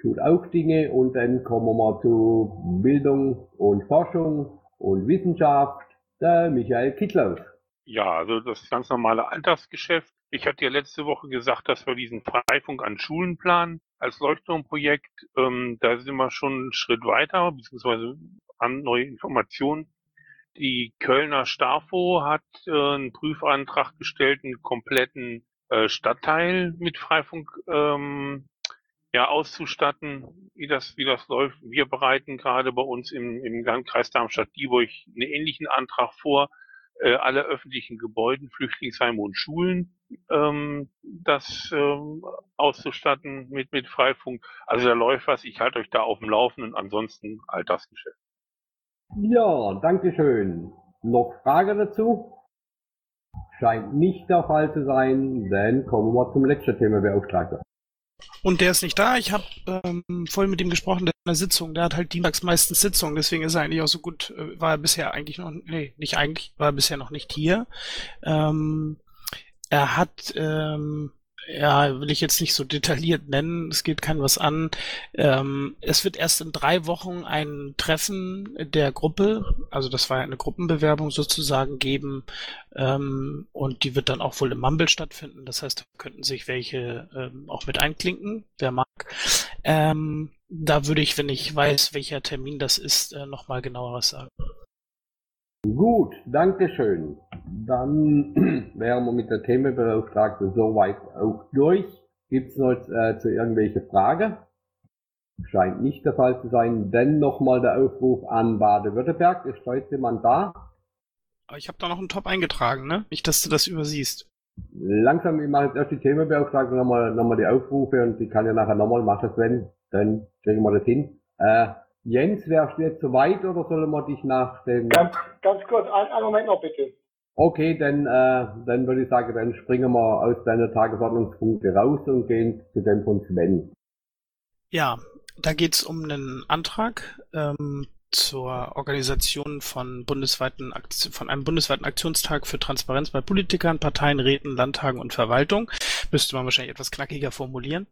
Tut auch Dinge und dann kommen wir mal zu Bildung und Forschung und Wissenschaft, der Michael Kittlaus. Ja, also das ganz normale Alltagsgeschäft. Ich hatte ja letzte Woche gesagt, dass wir diesen Freifunk an Schulen planen als Leuchtturmprojekt. Ähm, da sind wir schon einen Schritt weiter, beziehungsweise an neue Informationen. Die Kölner Stafo hat äh, einen Prüfantrag gestellt, einen kompletten äh, Stadtteil mit Freifunk ähm, ja, auszustatten, wie das, wie das läuft. Wir bereiten gerade bei uns im, im Landkreis Darmstadt-Dieburg einen ähnlichen Antrag vor, äh, alle öffentlichen Gebäuden, Flüchtlingsheime und Schulen, ähm, das ähm, auszustatten mit, mit Freifunk. Also da läuft was, ich halte euch da auf dem Laufenden, ansonsten Alltagsgeschäft. Ja, Dankeschön. Noch Frage dazu? Scheint nicht der Fall zu sein, dann kommen wir zum letzten Thema, Beauftragter. Und der ist nicht da. Ich habe ähm, vorhin mit ihm gesprochen, der hat Sitzung. Der hat halt dienstags meistens Sitzung, deswegen ist er eigentlich auch so gut, äh, war er bisher eigentlich noch, nee, nicht eigentlich, war er bisher noch nicht hier. Ähm, er hat, ähm, ja, will ich jetzt nicht so detailliert nennen, es geht kein was an. Ähm, es wird erst in drei Wochen ein Treffen der Gruppe, also das war ja eine Gruppenbewerbung sozusagen, geben ähm, und die wird dann auch wohl im Mumble stattfinden. Das heißt, da könnten sich welche ähm, auch mit einklinken, wer mag. Ähm, da würde ich, wenn ich weiß, welcher Termin das ist, äh, nochmal genauer was sagen. Gut, Dankeschön. Dann wären wir mit der Themenbeauftragten soweit auch durch. Gibt's noch äh, zu irgendwelche Frage? Scheint nicht der Fall zu sein. Dann nochmal der Aufruf an Baden-Württemberg. Ist heute jemand da? Ich habe da noch einen Top eingetragen, ne? Nicht, dass du das übersiehst. Langsam, ich mache jetzt erst die Themenbeauftragten nochmal noch mal die Aufrufe und die kann ja nachher nochmal machen, Sven. Dann kriegen wir das hin. Äh, Jens, wärst du jetzt soweit oder sollen wir dich nach dem... Ganz, ganz kurz, einen, Moment noch bitte. Okay, dann, äh, dann würde ich sagen, dann springen wir aus deiner Tagesordnungspunkte raus und gehen zu dem von Sven. Ja, da geht's um einen Antrag ähm, zur Organisation von bundesweiten Akt von einem bundesweiten Aktionstag für Transparenz bei Politikern, Parteien, Räten, Landtagen und Verwaltung. Müsste man wahrscheinlich etwas knackiger formulieren.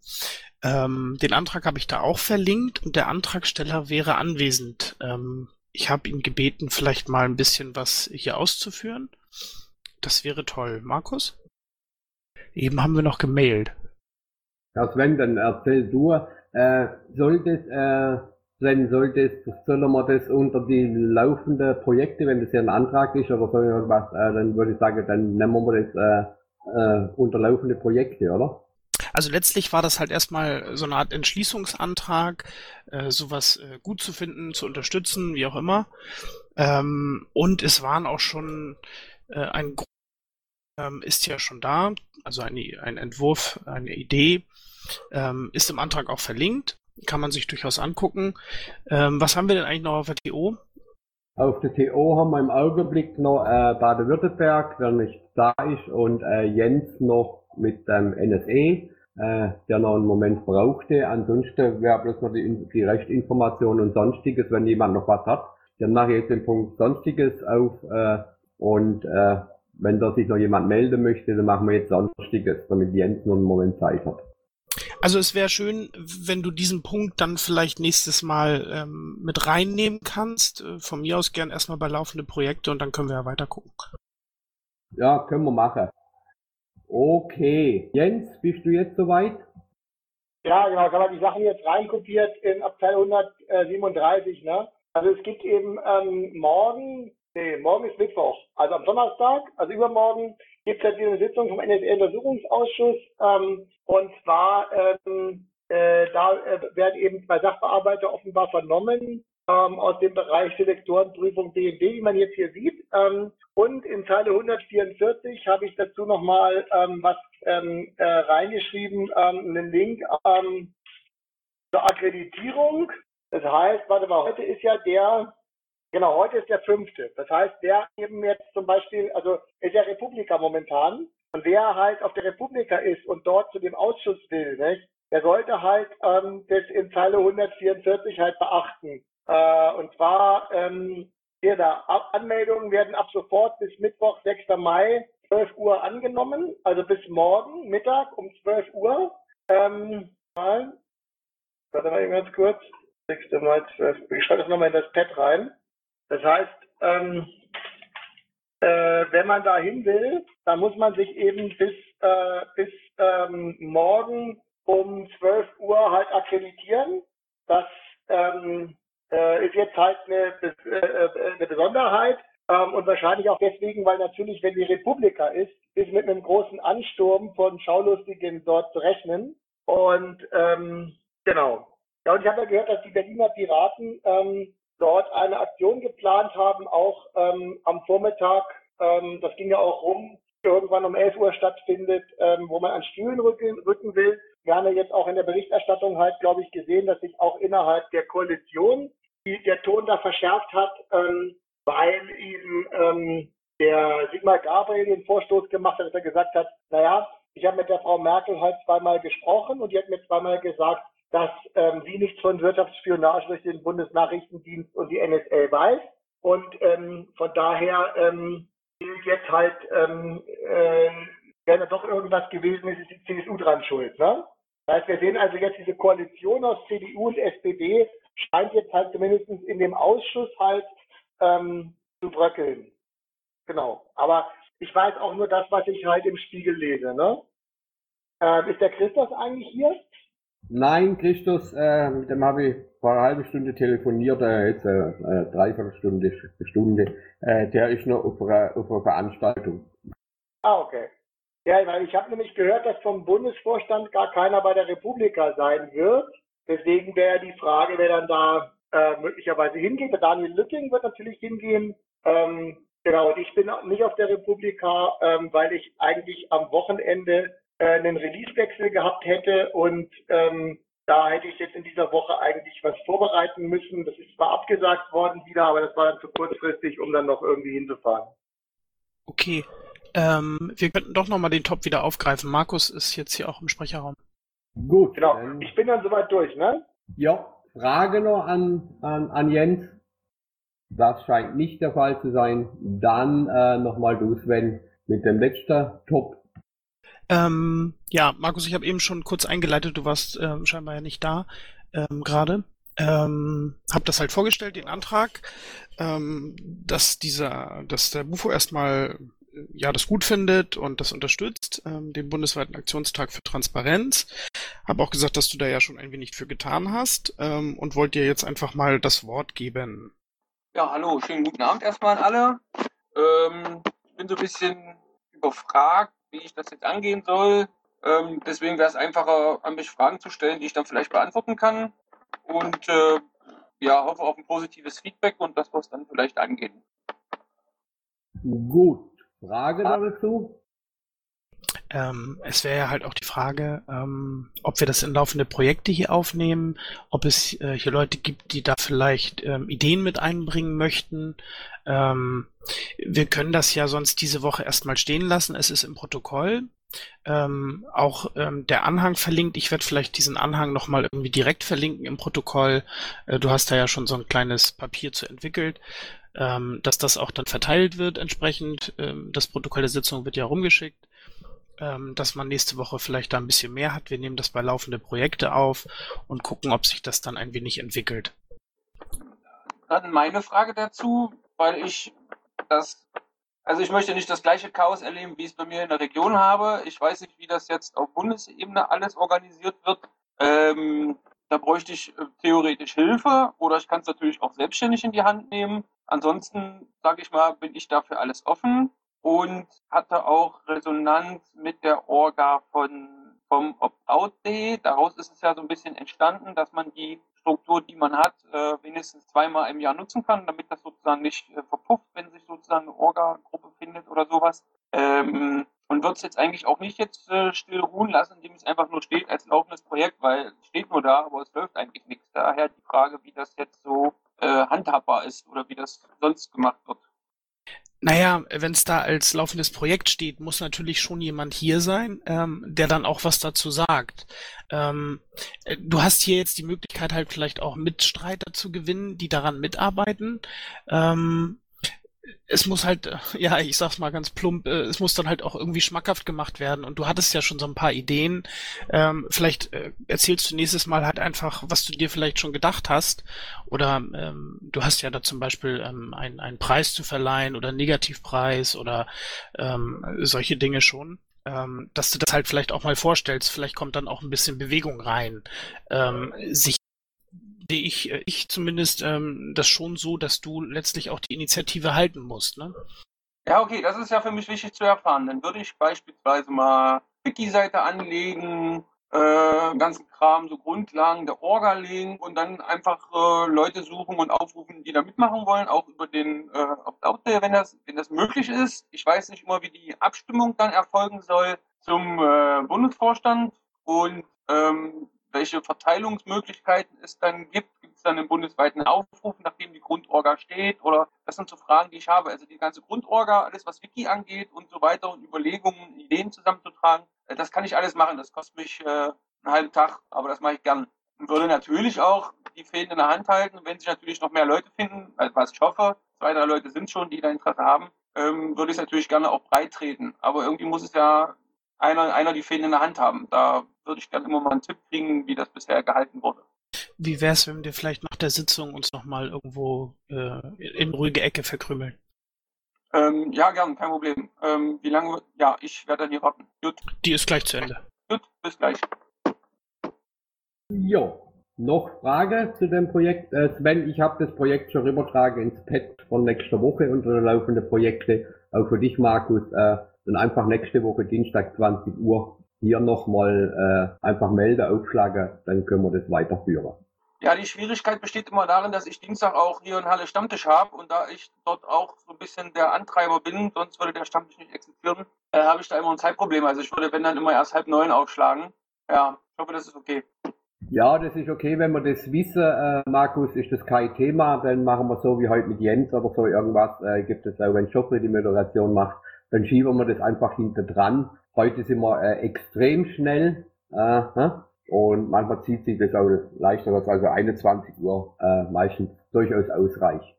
Ähm, den Antrag habe ich da auch verlinkt und der Antragsteller wäre anwesend. Ähm, ich habe ihn gebeten, vielleicht mal ein bisschen was hier auszuführen. Das wäre toll. Markus? Eben haben wir noch gemailt. Ja, Sven, dann erzähl du, äh, solltest, äh, Sven, solltest, sollen wir das unter die laufenden Projekte, wenn das ja ein Antrag ist oder so irgendwas, äh, dann würde ich sagen, dann nehmen wir das äh, äh, unter laufende Projekte, oder? Also letztlich war das halt erstmal so eine Art Entschließungsantrag, äh, sowas äh, gut zu finden, zu unterstützen, wie auch immer. Ähm, und es waren auch schon äh, ein ähm, ist ja schon da, also eine, ein Entwurf, eine Idee, ähm, ist im Antrag auch verlinkt, kann man sich durchaus angucken. Ähm, was haben wir denn eigentlich noch auf der TO? Auf der TO haben wir im Augenblick noch äh, Baden-Württemberg, der nicht da ist, und äh, Jens noch mit dem NSE, äh, der noch einen Moment brauchte. Ansonsten wäre bloß noch die, die Rechtinformation und Sonstiges, wenn jemand noch was hat. Dann mache ich jetzt den Punkt Sonstiges auf äh, und äh, wenn da sich noch jemand melden möchte, dann machen wir jetzt Sonstiges, damit Jens noch einen Moment Zeit hat. Also es wäre schön, wenn du diesen Punkt dann vielleicht nächstes Mal ähm, mit reinnehmen kannst. Äh, von mir aus gern erstmal bei laufende Projekte und dann können wir ja weiter gucken. Ja, können wir machen. Okay. Jens, bist du jetzt soweit? Ja, genau, ich habe die Sachen jetzt reinkopiert in Abteil 137, ne? Also es gibt eben ähm, morgen, nee, morgen ist Mittwoch, also am Donnerstag, also übermorgen, gibt es ja diese Sitzung vom NSA-Untersuchungsausschuss. Ähm, und zwar, ähm, äh, da äh, werden eben zwei Sachbearbeiter offenbar vernommen ähm, aus dem Bereich Selektorenprüfung BND, wie man jetzt hier sieht. Ähm, und in Zeile 144 habe ich dazu nochmal ähm, was ähm, äh, reingeschrieben, ähm, einen Link ähm, zur Akkreditierung. Das heißt, warte mal, heute ist ja der, genau, heute ist der fünfte. Das heißt, wer eben jetzt zum Beispiel, also ist ja Republika momentan, und wer halt auf der Republika ist und dort zu dem Ausschuss will, nicht, der sollte halt ähm, das in Zeile 144 halt beachten. Äh, und zwar, ähm, hier da, Anmeldungen werden ab sofort bis Mittwoch, 6. Mai, 12 Uhr angenommen, also bis morgen Mittag um 12 Uhr. Ähm, mal, warte mal eben ganz kurz. 6. Mai 12 Uhr. Ich schreibe das nochmal in das Pad rein. Das heißt, ähm, äh, wenn man da hin will, dann muss man sich eben bis, äh, bis ähm, morgen um 12 Uhr halt akkreditieren. Das ähm, äh, ist jetzt halt eine, äh, eine Besonderheit. Ähm, und wahrscheinlich auch deswegen, weil natürlich, wenn die Republika ist, ist mit einem großen Ansturm von Schaulustigen dort zu rechnen. Und ähm, genau. Ja, und ich habe ja gehört, dass die Berliner Piraten ähm, dort eine Aktion geplant haben, auch ähm, am Vormittag. Ähm, das ging ja auch rum, irgendwann um 11 Uhr stattfindet, ähm, wo man an Stühlen rücken, rücken will. Ja jetzt auch in der Berichterstattung halt, glaube ich, gesehen, dass sich auch innerhalb der Koalition die, der Ton da verschärft hat, ähm, weil eben ähm, der Sigmar Gabriel den Vorstoß gemacht hat, dass er gesagt hat, naja, ich habe mit der Frau Merkel halt zweimal gesprochen und die hat mir zweimal gesagt, dass ähm, sie nichts von Wirtschaftsspionage durch den Bundesnachrichtendienst und die NSA weiß. Und ähm, von daher ähm, gilt jetzt halt, ähm, äh, wenn da doch irgendwas gewesen ist, ist die CSU dran schuld. Ne? Das heißt, wir sehen also jetzt diese Koalition aus CDU und SPD scheint jetzt halt zumindest in dem Ausschuss halt ähm, zu bröckeln. Genau. Aber ich weiß auch nur das, was ich halt im Spiegel lese. Ne? Ähm, ist der Christus eigentlich hier? Nein, Christus, äh, mit dem habe ich vor einer halben Stunde telefoniert, äh, jetzt äh, äh, dreiviertel Stunde, Stunde. Äh, der ist noch auf einer, auf einer Veranstaltung. Ah, okay. Ja, weil ich habe nämlich gehört, dass vom Bundesvorstand gar keiner bei der Republika sein wird. Deswegen wäre die Frage, wer dann da äh, möglicherweise hingeht. Der Daniel Lücking wird natürlich hingehen. Ähm, genau, und ich bin nicht auf der Republika, ähm, weil ich eigentlich am Wochenende einen Releasewechsel gehabt hätte und ähm, da hätte ich jetzt in dieser Woche eigentlich was vorbereiten müssen. Das ist zwar abgesagt worden wieder, aber das war dann zu kurzfristig, um dann noch irgendwie hinzufahren. Okay. Ähm, wir könnten doch nochmal den Top wieder aufgreifen. Markus ist jetzt hier auch im Sprecherraum. Gut. Genau. Ich bin dann soweit durch, ne? Ja, Frage noch an, an, an Jens. Das scheint nicht der Fall zu sein. Dann äh, nochmal du, Sven, mit dem letzten Top. Ähm, ja, Markus, ich habe eben schon kurz eingeleitet, du warst ähm, scheinbar ja nicht da ähm, gerade. Ähm, habe das halt vorgestellt, den Antrag, ähm, dass dieser, dass der Bufo erstmal ja das gut findet und das unterstützt, ähm, den bundesweiten Aktionstag für Transparenz. Habe auch gesagt, dass du da ja schon ein wenig für getan hast ähm, und wollte dir jetzt einfach mal das Wort geben. Ja, hallo, schönen guten Abend erstmal an alle. Ähm, ich bin so ein bisschen überfragt, wie ich das jetzt angehen soll. Ähm, deswegen wäre es einfacher, an mich Fragen zu stellen, die ich dann vielleicht beantworten kann. Und äh, ja, hoffe auf ein positives Feedback und dass wir es dann vielleicht angehen. Gut. Frage dazu? Ähm, es wäre ja halt auch die Frage, ähm, ob wir das in laufende Projekte hier aufnehmen, ob es äh, hier Leute gibt, die da vielleicht ähm, Ideen mit einbringen möchten. Ähm, wir können das ja sonst diese Woche erstmal stehen lassen. Es ist im Protokoll. Ähm, auch ähm, der Anhang verlinkt. Ich werde vielleicht diesen Anhang nochmal irgendwie direkt verlinken im Protokoll. Äh, du hast da ja schon so ein kleines Papier zu entwickelt ähm, dass das auch dann verteilt wird entsprechend. Ähm, das Protokoll der Sitzung wird ja rumgeschickt, ähm, dass man nächste Woche vielleicht da ein bisschen mehr hat. Wir nehmen das bei laufende Projekte auf und gucken, ob sich das dann ein wenig entwickelt. Dann meine Frage dazu, weil ich das Also ich möchte nicht das gleiche Chaos erleben, wie ich es bei mir in der Region habe. Ich weiß nicht, wie das jetzt auf Bundesebene alles organisiert wird. Ähm, da bräuchte ich äh, theoretisch Hilfe oder ich kann es natürlich auch selbstständig in die Hand nehmen. Ansonsten, sage ich mal, bin ich dafür alles offen und hatte auch Resonanz mit der Orga von vom Opt-out-Day. Daraus ist es ja so ein bisschen entstanden, dass man die Struktur, die man hat, äh, wenigstens zweimal im Jahr nutzen kann, damit das sozusagen nicht äh, verpufft, wenn sich sozusagen eine Orga-Gruppe findet oder sowas. Ähm, und wird es jetzt eigentlich auch nicht jetzt äh, still ruhen lassen, indem es einfach nur steht als laufendes Projekt, weil es steht nur da, aber es läuft eigentlich nichts. Daher die Frage, wie das jetzt so äh, handhabbar ist oder wie das sonst gemacht wird. Naja, wenn es da als laufendes Projekt steht, muss natürlich schon jemand hier sein, ähm, der dann auch was dazu sagt. Ähm, äh, du hast hier jetzt die Möglichkeit halt vielleicht auch Mitstreiter zu gewinnen, die daran mitarbeiten. Ähm, es muss halt, äh, ja, ich sag's mal ganz plump, äh, es muss dann halt auch irgendwie schmackhaft gemacht werden. Und du hattest ja schon so ein paar Ideen. Ähm, vielleicht äh, erzählst du nächstes Mal halt einfach, was du dir vielleicht schon gedacht hast. Oder ähm, du hast ja da zum Beispiel ähm, einen, einen Preis zu verleihen oder Negativpreis oder ähm, solche Dinge schon. Ähm, dass du das halt vielleicht auch mal vorstellst. Vielleicht kommt dann auch ein bisschen Bewegung rein. Ähm, sich ich, äh, ich zumindest ähm, das schon so, dass du letztlich auch die Initiative halten musst, ne? Ja, okay, das ist ja für mich wichtig zu erfahren. Dann würde ich beispielsweise mal Wiki-Seite anlegen, äh, ganzen Kram, so Grundlagen der Orga legen und dann einfach äh, Leute suchen und aufrufen, die da mitmachen wollen, auch über den äh, Opt-out, wenn das, wenn das möglich ist. Ich weiß nicht immer, wie die Abstimmung dann erfolgen soll zum äh, Bundesvorstand und ähm, welche Verteilungsmöglichkeiten es dann gibt. Gibt es dann einen bundesweiten Aufruf, nachdem die Grundorga steht? Oder das sind so Fragen, die ich habe. Also die ganze Grundorga, alles was Wiki angeht und so weiter und Überlegungen, Ideen zusammenzutragen, äh, das kann ich alles machen. Das kostet mich äh, einen halben Tag, aber das mache ich gern. Und würde natürlich auch die Fäden in der Hand halten. wenn sich natürlich noch mehr Leute finden, also was ich hoffe, zwei, drei Leute sind schon, die da Interesse haben, ähm, würde ich es natürlich gerne auch breit treten. Aber irgendwie muss es ja einer, einer die Fäden in der Hand haben. Da würde ich gerne immer mal einen Tipp kriegen, wie das bisher gehalten wurde. Wie wäre es, wenn wir vielleicht nach der Sitzung uns nochmal irgendwo äh, in ruhige Ecke verkrümeln? Ähm, ja, gern, kein Problem. Ähm, wie lange? Ja, ich werde dann hier warten. Gut. Die ist gleich zu Ende. Gut, bis gleich. Jo. Noch Frage zu dem Projekt? Äh, Sven, ich habe das Projekt schon übertragen ins Pad von nächster Woche unter laufende Projekte. Auch für dich, Markus. Äh, dann einfach nächste Woche Dienstag 20 Uhr hier nochmal äh, einfach Melde aufschlagen, dann können wir das weiterführen. Ja, die Schwierigkeit besteht immer darin, dass ich Dienstag auch hier in Halle Stammtisch habe und da ich dort auch so ein bisschen der Antreiber bin, sonst würde der Stammtisch nicht existieren, äh, habe ich da immer ein Zeitproblem. Also ich würde, wenn dann immer erst halb neun aufschlagen. Ja, ich hoffe, das ist okay. Ja, das ist okay, wenn wir das wissen, äh, Markus, ist das kein Thema, dann machen wir so wie heute mit Jens oder so irgendwas, äh, gibt es auch, wenn Joffrey die Moderation macht, dann schieben wir das einfach hinter dran. Heute sind wir äh, extrem schnell äh, und manchmal zieht sich das auch leichter, dass also 21 Uhr äh, meistens durchaus ausreicht.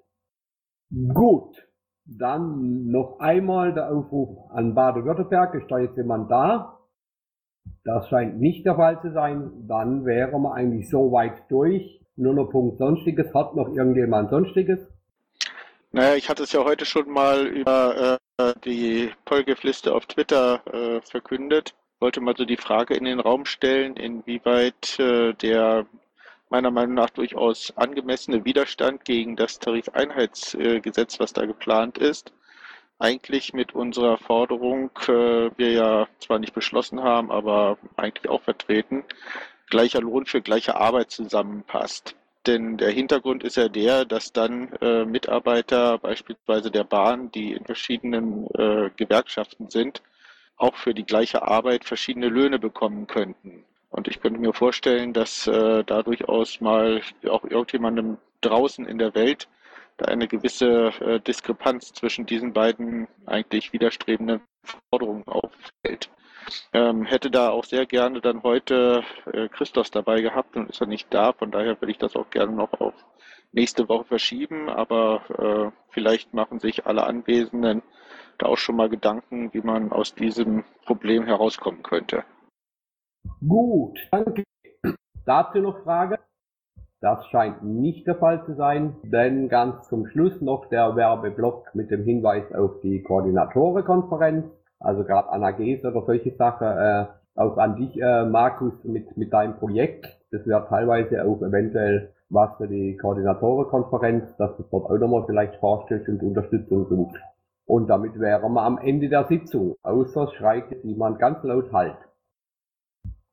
Gut, dann noch einmal der Aufruf an Baden-Württemberg. Ist da jetzt jemand da? Das scheint nicht der Fall zu sein. Dann wären wir eigentlich so weit durch. Nur noch Punkt Sonstiges. Hat noch irgendjemand Sonstiges? Naja, ich hatte es ja heute schon mal über äh, die Polgef-Liste auf Twitter äh, verkündet. Wollte mal so die Frage in den Raum stellen, inwieweit äh, der meiner Meinung nach durchaus angemessene Widerstand gegen das Tarifeinheitsgesetz, was da geplant ist, eigentlich mit unserer Forderung, äh, wir ja zwar nicht beschlossen haben, aber eigentlich auch vertreten, gleicher Lohn für gleiche Arbeit zusammenpasst. Denn der Hintergrund ist ja der, dass dann äh, Mitarbeiter beispielsweise der Bahn, die in verschiedenen äh, Gewerkschaften sind, auch für die gleiche Arbeit verschiedene Löhne bekommen könnten. Und ich könnte mir vorstellen, dass äh, da durchaus mal auch irgendjemandem draußen in der Welt da eine gewisse äh, Diskrepanz zwischen diesen beiden eigentlich widerstrebenden Forderungen auffällt. Ähm, hätte da auch sehr gerne dann heute äh, Christos dabei gehabt und ist er nicht da. Von daher würde ich das auch gerne noch auf nächste Woche verschieben. Aber äh, vielleicht machen sich alle Anwesenden da auch schon mal Gedanken, wie man aus diesem Problem herauskommen könnte. Gut, danke. Dazu noch Frage? Das scheint nicht der Fall zu sein, denn ganz zum Schluss noch der Werbeblock mit dem Hinweis auf die Koordinatorenkonferenz. Also gerade Anna Gees oder solche Sachen, äh, auch an dich, äh, Markus, mit, mit deinem Projekt. Das wäre teilweise auch eventuell was für die Koordinatorenkonferenz, dass du dort auch nochmal vielleicht vorstellst und Unterstützung sucht. Und damit wären wir am Ende der Sitzung, außer schreit jetzt jemand ganz laut Halt.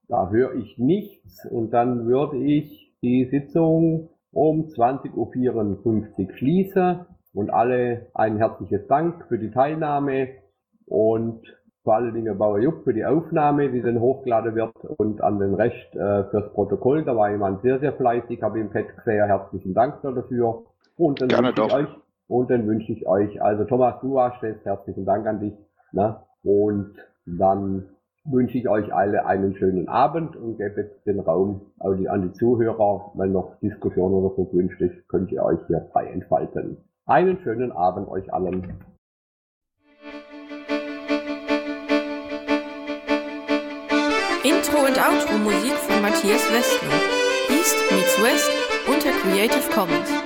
Da höre ich nichts und dann würde ich die Sitzung um 20.54 Uhr schließen und alle ein herzliches Dank für die Teilnahme und vor allen Dingen Bauer Jupp für die Aufnahme, die dann hochgeladen wird und an den Rest äh, fürs Protokoll. Da war jemand sehr, sehr fleißig, habe im Pad gesehen. Herzlichen Dank dafür. Und dann Gerne wünsche ich doch. euch, und dann wünsche ich euch, also Thomas, du hast jetzt herzlichen Dank an dich. Ne? Und dann wünsche ich euch alle einen schönen Abend und gebe jetzt den Raum die, an die Zuhörer, wenn noch Diskussion oder so gewünscht ist, könnt ihr euch hier frei entfalten. Einen schönen Abend euch allen. Intro und Outro Musik von Matthias Westlo. East meets West unter Creative Commons.